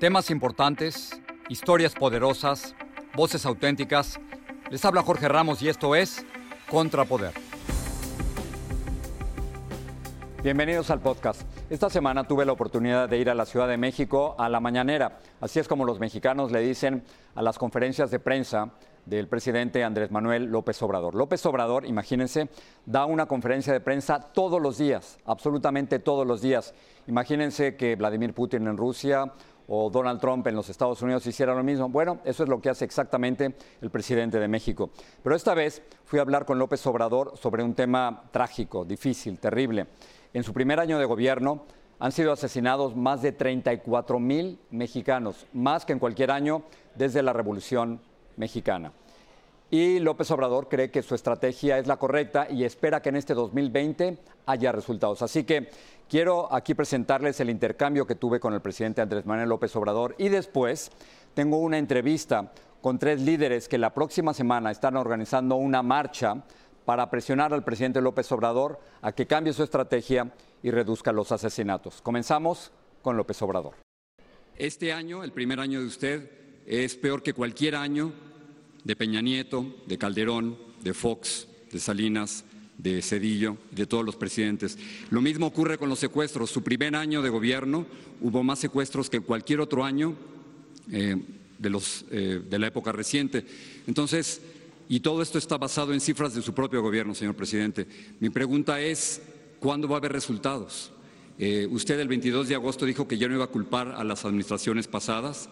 Temas importantes, historias poderosas, voces auténticas. Les habla Jorge Ramos y esto es Contrapoder. Bienvenidos al podcast. Esta semana tuve la oportunidad de ir a la Ciudad de México a la mañanera. Así es como los mexicanos le dicen a las conferencias de prensa del presidente Andrés Manuel López Obrador. López Obrador, imagínense, da una conferencia de prensa todos los días, absolutamente todos los días. Imagínense que Vladimir Putin en Rusia o Donald Trump en los Estados Unidos hiciera lo mismo. Bueno, eso es lo que hace exactamente el presidente de México. Pero esta vez fui a hablar con López Obrador sobre un tema trágico, difícil, terrible. En su primer año de gobierno han sido asesinados más de 34 mil mexicanos, más que en cualquier año desde la Revolución Mexicana. Y López Obrador cree que su estrategia es la correcta y espera que en este 2020 haya resultados. Así que quiero aquí presentarles el intercambio que tuve con el presidente Andrés Manuel López Obrador y después tengo una entrevista con tres líderes que la próxima semana están organizando una marcha para presionar al presidente López Obrador a que cambie su estrategia y reduzca los asesinatos. Comenzamos con López Obrador. Este año, el primer año de usted, es peor que cualquier año de Peña Nieto, de Calderón, de Fox, de Salinas, de Cedillo, de todos los presidentes. Lo mismo ocurre con los secuestros. Su primer año de gobierno hubo más secuestros que cualquier otro año eh, de, los, eh, de la época reciente. Entonces, y todo esto está basado en cifras de su propio gobierno, señor presidente. Mi pregunta es, ¿cuándo va a haber resultados? Eh, usted el 22 de agosto dijo que ya no iba a culpar a las administraciones pasadas.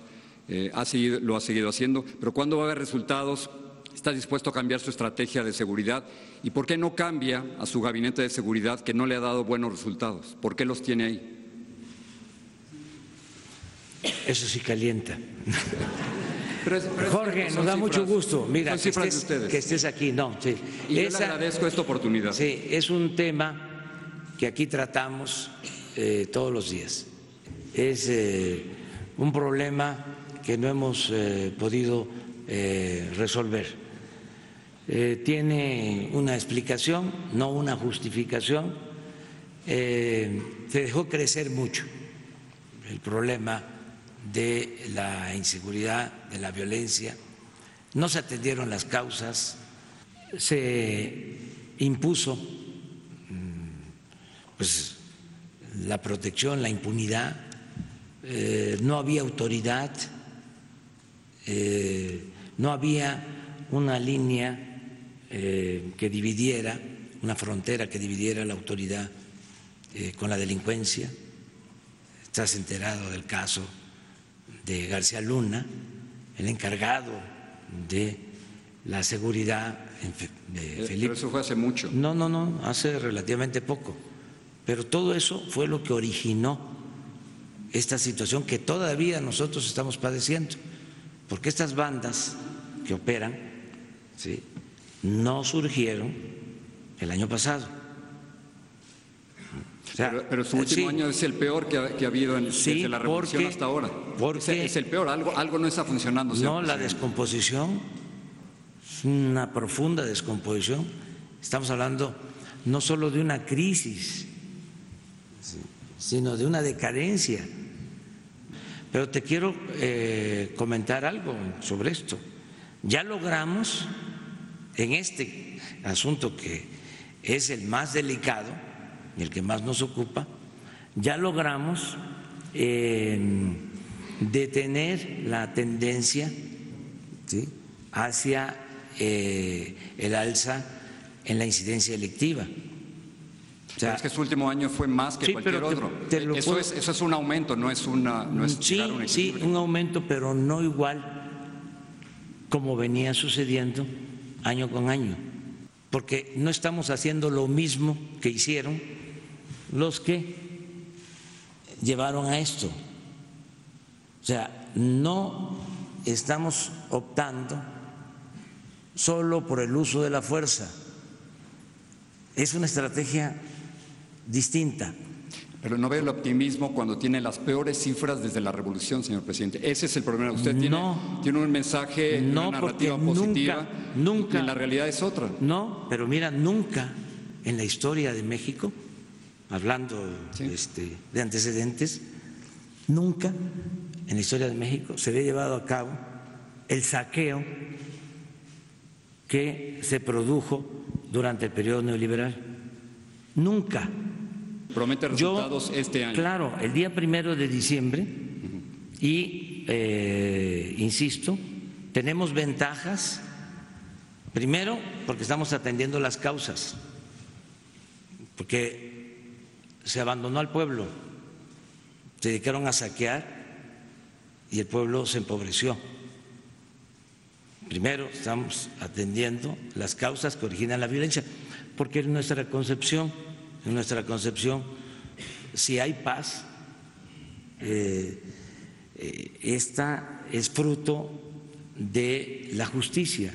ha seguido, lo ha seguido haciendo, pero ¿cuándo va a haber resultados? Está dispuesto a cambiar su estrategia de seguridad y por qué no cambia a su gabinete de seguridad que no le ha dado buenos resultados. ¿Por qué los tiene ahí? Eso sí calienta. Jorge, nos da mucho gusto. Mira, que estés, que estés, aquí. No, sí. Y le agradezco esta oportunidad. Sí, es un tema que aquí tratamos eh, todos los días. Es eh, un problema que no hemos eh, podido resolver eh, tiene una explicación, no una justificación. Eh, se dejó crecer mucho el problema de la inseguridad, de la violencia, no se atendieron las causas, se impuso mm, pues, la protección, la impunidad, eh, no había autoridad, no había una línea eh, que dividiera, una frontera que dividiera la autoridad eh, con la delincuencia. Estás enterado del caso de García Luna, el encargado de la seguridad de Felipe. Pero eso fue hace mucho. No, no, no, hace relativamente poco. Pero todo eso fue lo que originó esta situación que todavía nosotros estamos padeciendo. Porque estas bandas que operan ¿sí? No surgieron el año pasado. pero, su último año es el peor que ha, habido en, desde la revolución hasta ahora. Porque es, el peor, algo, algo no está funcionando. No, la descomposición, una profunda descomposición. Estamos hablando no solo de una crisis, sino de una decadencia pero te quiero eh, comentar algo sobre esto. Ya logramos en este asunto que es el más delicado y el que más nos ocupa, ya logramos em, detener la tendencia hacia eh, el alza en la incidencia electiva es que su último año fue más que cualquier otro. eso, es, un aumento, no es una. No sí, un sí, un aumento, pero no igual como venía sucediendo año con año, porque no estamos haciendo lo mismo que hicieron los que llevaron a esto. O sea, no estamos optando solo por el uso de la fuerza. Es una estrategia distinta. Pero no ve el optimismo cuando tiene las peores cifras desde la revolución, señor presidente. Ese es el problema. Usted tiene, tiene un mensaje, una narrativa positiva, nunca, y la realidad es otra. No, pero mira, nunca en la historia de México, hablando este, de antecedentes, nunca en la historia de México se había llevado a cabo el saqueo que se produjo durante el periodo neoliberal. Nunca promete resultados este año. Claro, el día primero de diciembre y, eh, insisto, tenemos ventajas, primero porque estamos atendiendo las causas, porque se abandonó al pueblo, se dedicaron a saquear y el pueblo se empobreció. Primero estamos atendiendo las causas que originan la violencia, porque en nuestra concepción en nuestra concepción, si hay paz, eh, eh, esta es fruto de la justicia.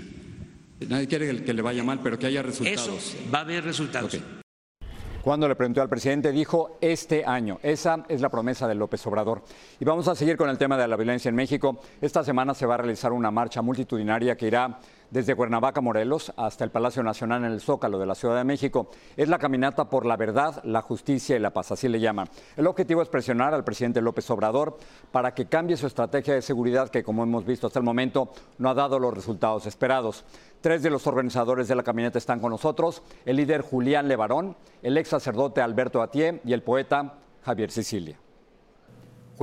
Nadie quiere que le vaya mal, pero que haya resultados. Eso, va a haber resultados. Cuando le preguntó al presidente, dijo este año. Esa es la promesa de López Obrador. Y vamos a seguir con el tema de la violencia en México. Esta semana se va a realizar una marcha multitudinaria que irá desde Cuernavaca, Morelos, hasta el Palacio Nacional en el Zócalo de la Ciudad de México. Es la caminata por la verdad, la justicia y la paz, así le llaman. El objetivo es presionar al presidente López Obrador para que cambie su estrategia de seguridad que, como hemos visto hasta el momento, no ha dado los resultados esperados. Tres de los organizadores de la caminata están con nosotros, el líder Julián Levarón, el ex sacerdote Alberto Atié y el poeta Javier Sicilia.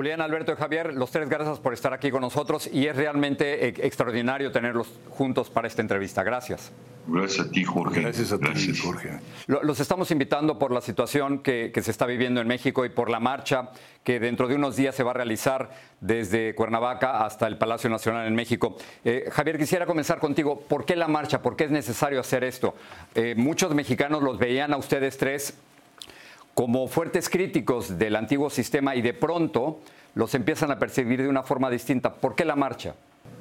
Julián, Alberto y Javier, los tres gracias por estar aquí con nosotros y es realmente eh, extraordinario tenerlos juntos para esta entrevista. Gracias. Gracias a ti, Jorge. Gracias a ti, Jorge. Los estamos invitando por la situación que, se está viviendo en México y por la marcha que dentro de unos días se va a realizar desde Cuernavaca hasta el Palacio Nacional en México. Eh, Javier, quisiera comenzar contigo. ¿Por qué la marcha? ¿Por qué es necesario hacer esto? Eh, muchos mexicanos los veían a ustedes tres como fuertes críticos del antiguo sistema y de pronto los empiezan a percibir de una forma distinta. ¿Por qué la marcha?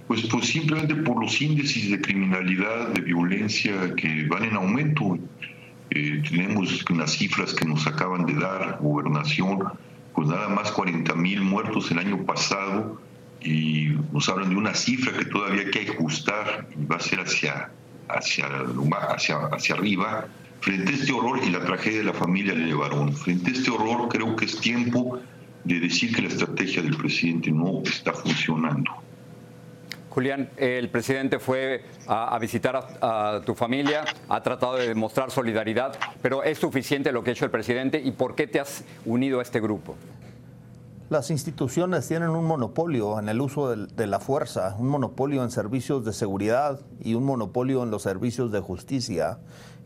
Pues, pues simplemente por los índices de criminalidad, de violencia que van en aumento. Eh, tenemos unas cifras que nos acaban de dar gobernación, pues nada más 40 mil muertos el año pasado y nos hablan de una cifra que todavía hay que ajustar y va a ser hacia, hacia, hacia, hacia arriba Frente a este horror y la tragedia de la familia Levarón, frente a este horror creo que es tiempo de decir que la estrategia del presidente no está funcionando. Julián, el presidente fue a, visitar a, tu familia, ha tratado de demostrar solidaridad, pero ¿es suficiente lo que ha hecho el presidente y por qué te has unido a este grupo? Las instituciones tienen un monopolio en el uso de, la fuerza, un monopolio en servicios de seguridad y un monopolio en los servicios de justicia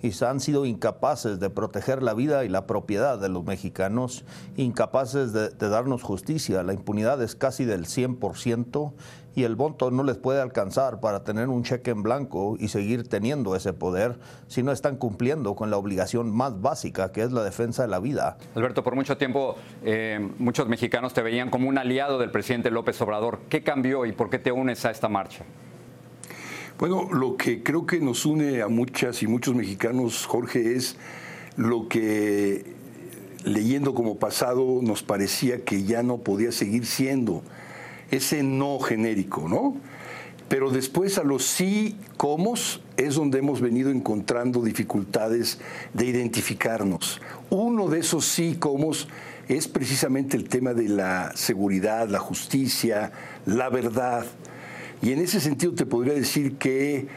y han sido incapaces de proteger la vida y la propiedad de los mexicanos, incapaces de, darnos justicia. La impunidad es casi del 100% y el voto no les puede alcanzar para tener un cheque en blanco y seguir teniendo ese poder si no están cumpliendo con la obligación más básica que es la defensa de la vida. Alberto, por mucho tiempo eh, muchos mexicanos te veían como un aliado del presidente López Obrador. ¿Qué cambió y por qué te unes a esta marcha? Bueno, lo que creo que nos une a muchas y muchos mexicanos, Jorge, es lo que leyendo como pasado nos parecía que ya no podía seguir siendo ese no genérico, ¿no? Pero después a los sí cómo es donde hemos venido encontrando dificultades de identificarnos. Uno de esos sí cómo es precisamente el tema de la seguridad, la justicia, la verdad. Y en ese sentido te podría decir que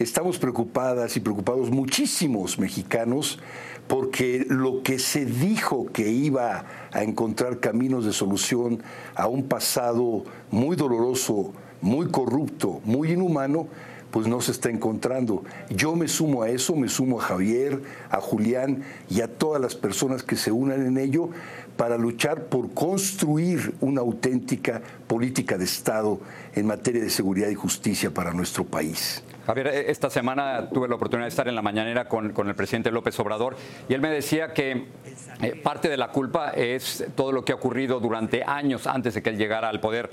estamos preocupadas y preocupados muchísimos mexicanos porque lo que se dijo que iba a encontrar caminos de solución a un pasado muy doloroso, muy corrupto, muy inhumano, pues no se está encontrando. Yo me sumo a eso, me sumo a Javier, a Julián y a todas las personas que se unan en ello para luchar por construir una auténtica política de Estado en materia de seguridad y justicia para nuestro país. Javier, e-, esta semana tuve la oportunidad de estar en la mañanera con, el presidente López Obrador y él me decía que eh, parte de la culpa es todo lo que ha ocurrido durante años antes de que él llegara al poder.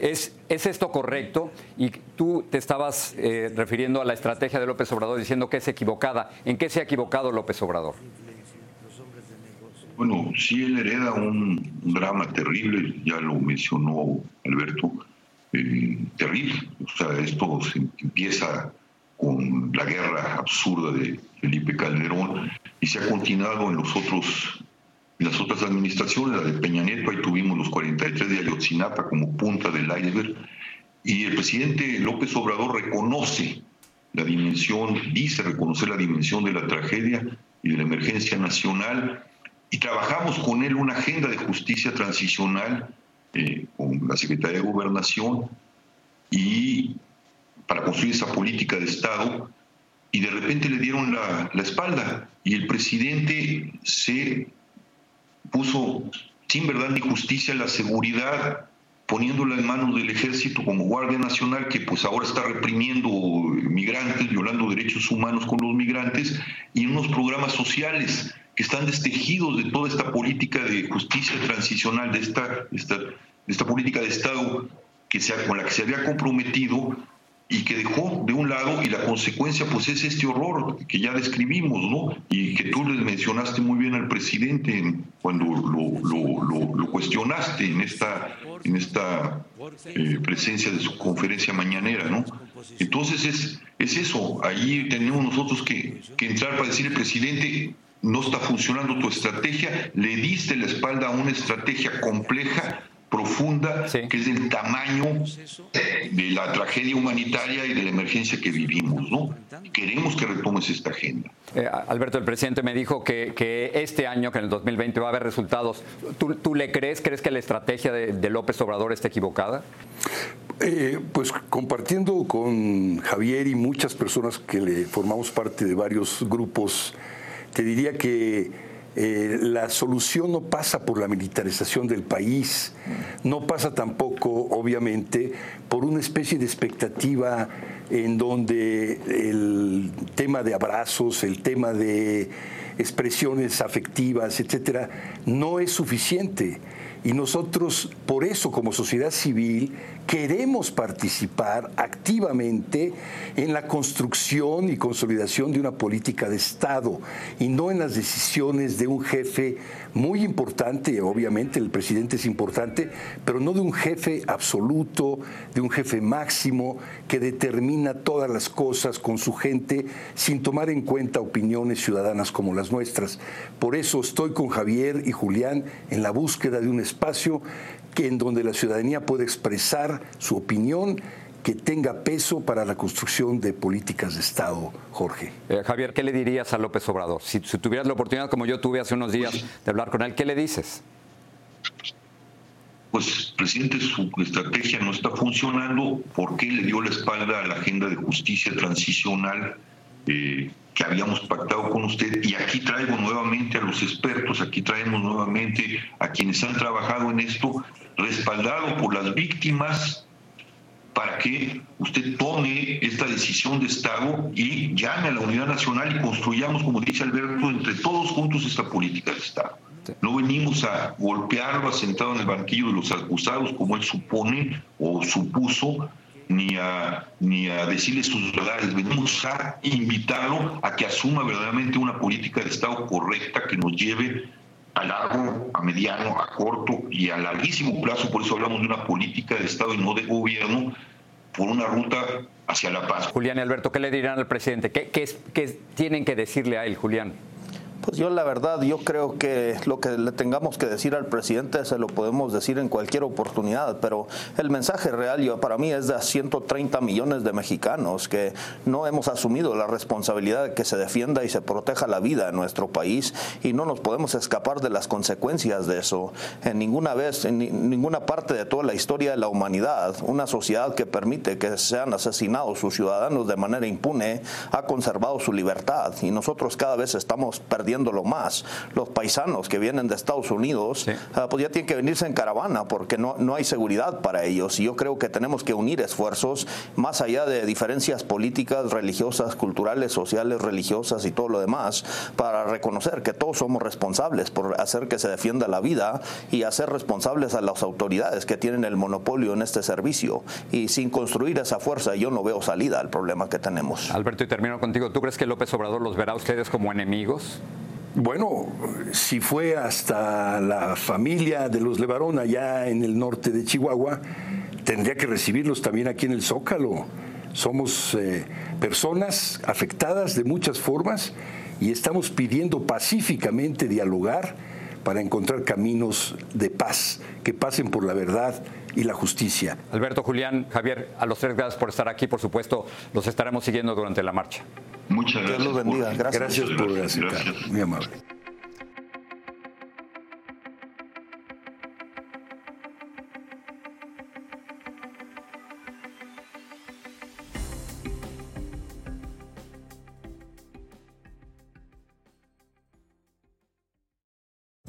¿Es, es esto correcto? Y tú te estabas eh, refiriendo a la estrategia de López Obrador diciendo que es equivocada. ¿En qué se ha equivocado López Obrador? Bueno, sí, él hereda un, drama terrible, ya lo mencionó Alberto, eh, terrible. O sea, esto se empieza con la guerra absurda de Felipe Calderón y se ha continuado en los otros en las otras administraciones, la de Peña Nieto, ahí tuvimos los 43 de Ayotzinapa como punta del iceberg, y el presidente López Obrador reconoce la dimensión, dice reconocer la dimensión de la tragedia y de la emergencia nacional, y trabajamos con él una agenda de justicia transicional eh, con la Secretaría de Gobernación y para construir esa política de Estado y de repente le dieron la, la espalda y el presidente se puso sin verdad ni justicia la seguridad poniéndola en manos del ejército como Guardia Nacional, que pues ahora está reprimiendo migrantes, violando derechos humanos con los migrantes, y unos programas sociales que están destejidos de toda esta política de justicia transicional, de esta, esta, esta política de Estado que se, con la que se había comprometido y que dejó de un lado y la consecuencia pues es este horror que ya describimos, ¿no? Y que tú le mencionaste muy bien al presidente cuando lo, lo, cuestionaste en esta, en esta eh, presencia de su conferencia mañanera, ¿no? Entonces es, es eso, ahí tenemos nosotros que, que entrar para decir al presidente, no está funcionando tu estrategia, le diste la espalda a una estrategia compleja, profunda, que es del tamaño de la tragedia humanitaria y de la emergencia que vivimos. ¿no? Queremos que retomes esta agenda. Eh, Alberto, el presidente me dijo que, que, este año, que en el 2020 va a haber resultados. ¿Tú, le crees? ¿Crees que la estrategia de, López Obrador está equivocada? Eh, pues compartiendo con Javier y muchas personas que le formamos parte de varios grupos te diría que eh, la solución no pasa por la militarización del país, no pasa tampoco, obviamente, por una especie de expectativa en donde el tema de abrazos, el tema de expresiones afectivas, etcétera, no es suficiente. Y nosotros, por eso, como sociedad civil, queremos participar activamente en la construcción y consolidación de una política de Estado y no en las decisiones de un jefe muy importante, obviamente el presidente es importante, pero no de un jefe absoluto, de un jefe máximo que determina todas las cosas con su gente sin tomar en cuenta opiniones ciudadanas como las nuestras. Por eso estoy con Javier y Julián en la búsqueda de un espacio que en donde la ciudadanía puede expresar su opinión que tenga peso para la construcción de políticas de Estado, Jorge. Eh, Javier, ¿qué le dirías a López Obrador? Si, tuvieras la oportunidad, como yo tuve hace unos días, de hablar con él, ¿qué le dices? Pues, presidente, su estrategia no está funcionando. ¿Por qué le dio la espalda a la agenda de justicia transicional? Eh, que habíamos pactado con usted y aquí traigo nuevamente a los expertos, aquí traemos nuevamente a quienes han trabajado en esto, respaldado por las víctimas, para que usted tome esta decisión de Estado y llame a la unidad nacional y construyamos, como dice Alberto, entre todos juntos esta política de Estado. No venimos a golpearlo sentado en el banquillo de los acusados, como él supone o supuso, ni a, ni a decirle sus verdades, venimos a invitarlo a que asuma verdaderamente una política de Estado correcta que nos lleve a largo, a mediano, a corto y a larguísimo plazo, por eso hablamos de una política de Estado y no de gobierno, por una ruta hacia la paz. Julián y Alberto, ¿qué le dirán al presidente? ¿Qué, qué tienen que decirle a él, Julián? Pues yo la verdad, yo creo que lo que le tengamos que decir al presidente se lo podemos decir en cualquier oportunidad, pero el mensaje real yo, para mí es de 130 millones de mexicanos que no hemos asumido la responsabilidad de que se defienda y se proteja la vida en nuestro país y no nos podemos escapar de las consecuencias de eso. En ninguna vez, en ninguna parte de toda la historia de la humanidad, una sociedad que permite que sean asesinados sus ciudadanos de manera impune ha conservado su libertad y nosotros cada vez estamos perdiendo lo más. Los paisanos que vienen de Estados Unidos, ah, pues ya tienen que venirse en caravana porque no, no hay seguridad para ellos. Y yo creo que tenemos que unir esfuerzos más allá de diferencias políticas, religiosas, culturales, sociales, religiosas y todo lo demás, para reconocer que todos somos responsables por hacer que se defienda la vida y hacer responsables a las autoridades que tienen el monopolio en este servicio. Y sin construir esa fuerza, yo no veo salida al problema que tenemos. Alberto, y termino contigo. ¿Tú crees que López Obrador los verá a ustedes como enemigos? Bueno, si fue hasta la familia de los Levarón allá en el norte de Chihuahua, tendría que recibirlos también aquí en el Zócalo. Somos eh, personas afectadas de muchas formas y estamos pidiendo pacíficamente dialogar para encontrar caminos de paz que pasen por la verdad y la justicia. Alberto, Julián, Javier, a los tres gracias por estar aquí, por supuesto, los estaremos siguiendo durante la marcha. Muchas gracias. Dios los bendiga. Gracias. Gracias por gracias. Muy amable.